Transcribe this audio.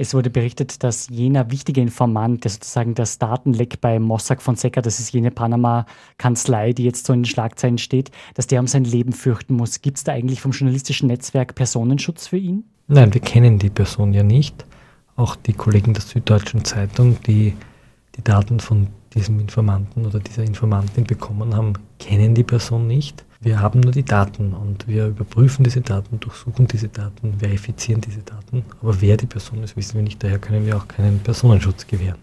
Es wurde berichtet, dass jener wichtige Informant, der sozusagen das Datenleck bei Mossack Fonseca, das ist jene Panama-Kanzlei, die jetzt so in den Schlagzeilen steht, dass der um sein Leben fürchten muss. Gibt es da eigentlich vom journalistischen Netzwerk Personenschutz für ihn? Nein, wir kennen die Person ja nicht. Auch die Kollegen der Süddeutschen Zeitung, die die Daten von diesem Informanten oder dieser Informantin bekommen haben, kennen die Person nicht. Wir haben nur die Daten und wir überprüfen diese Daten, durchsuchen diese Daten, verifizieren diese Daten. Aber wer die Person ist, wissen wir nicht. Daher können wir auch keinen Personenschutz gewähren.